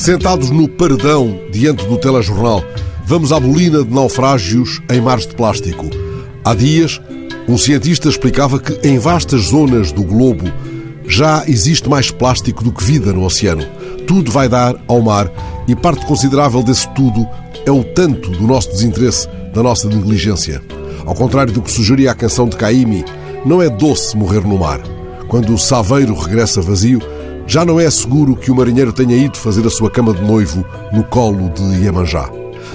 Sentados no paredão diante do telejornal, vamos à bolina de naufrágios em mares de plástico. Há dias, um cientista explicava que em vastas zonas do globo já existe mais plástico do que vida no oceano. Tudo vai dar ao mar e parte considerável desse tudo é o tanto do nosso desinteresse, da nossa negligência. Ao contrário do que sugeria a canção de Caimi, não é doce morrer no mar. Quando o saveiro regressa vazio, já não é seguro que o marinheiro tenha ido fazer a sua cama de noivo no colo de Iemanjá.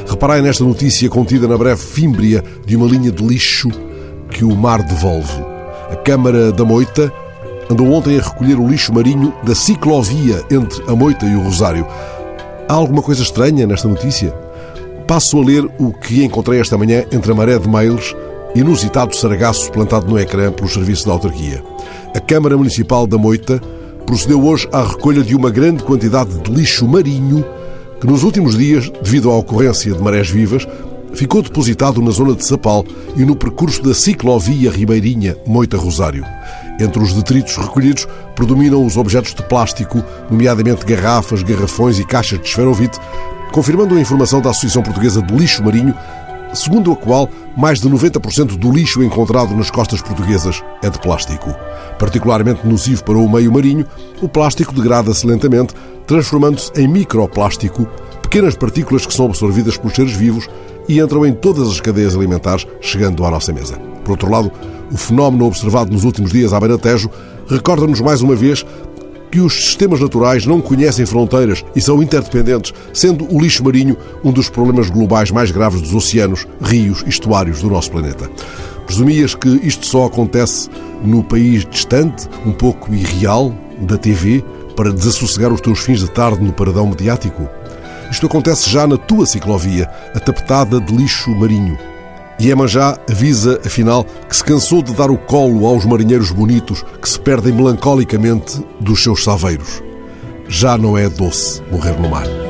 Reparai nesta notícia contida na breve fímbria de uma linha de lixo que o mar devolve. A Câmara da Moita andou ontem a recolher o lixo marinho da ciclovia entre a Moita e o Rosário. Há alguma coisa estranha nesta notícia? Passo a ler o que encontrei esta manhã entre a maré de mails inusitado sargaço plantado no ecrã pelos serviços da autarquia. A Câmara Municipal da Moita procedeu hoje à recolha de uma grande quantidade de lixo marinho que nos últimos dias, devido à ocorrência de marés vivas, ficou depositado na zona de Sapal e no percurso da ciclovia Ribeirinha Moita-Rosário. Entre os detritos recolhidos predominam os objetos de plástico, nomeadamente garrafas, garrafões e caixas de esferovite, confirmando a informação da Associação Portuguesa de Lixo Marinho, segundo a qual mais de 90% do lixo encontrado nas costas portuguesas é de plástico. Particularmente nocivo para o meio marinho, o plástico degrada-se lentamente, transformando-se em microplástico, pequenas partículas que são absorvidas pelos seres vivos e entram em todas as cadeias alimentares, chegando à nossa mesa. Por outro lado, o fenómeno observado nos últimos dias à beira-tejo recorda-nos mais uma vez que os sistemas naturais não conhecem fronteiras e são interdependentes, sendo o lixo marinho um dos problemas globais mais graves dos oceanos, rios e estuários do nosso planeta. Presumias que isto só acontece no país distante, um pouco irreal, da TV, para desassossegar os teus fins de tarde no paradão mediático? Isto acontece já na tua ciclovia, a tapetada de lixo marinho. Iemanjá avisa, afinal, que se cansou de dar o colo aos marinheiros bonitos que se perdem melancolicamente dos seus saveiros. Já não é doce morrer no mar.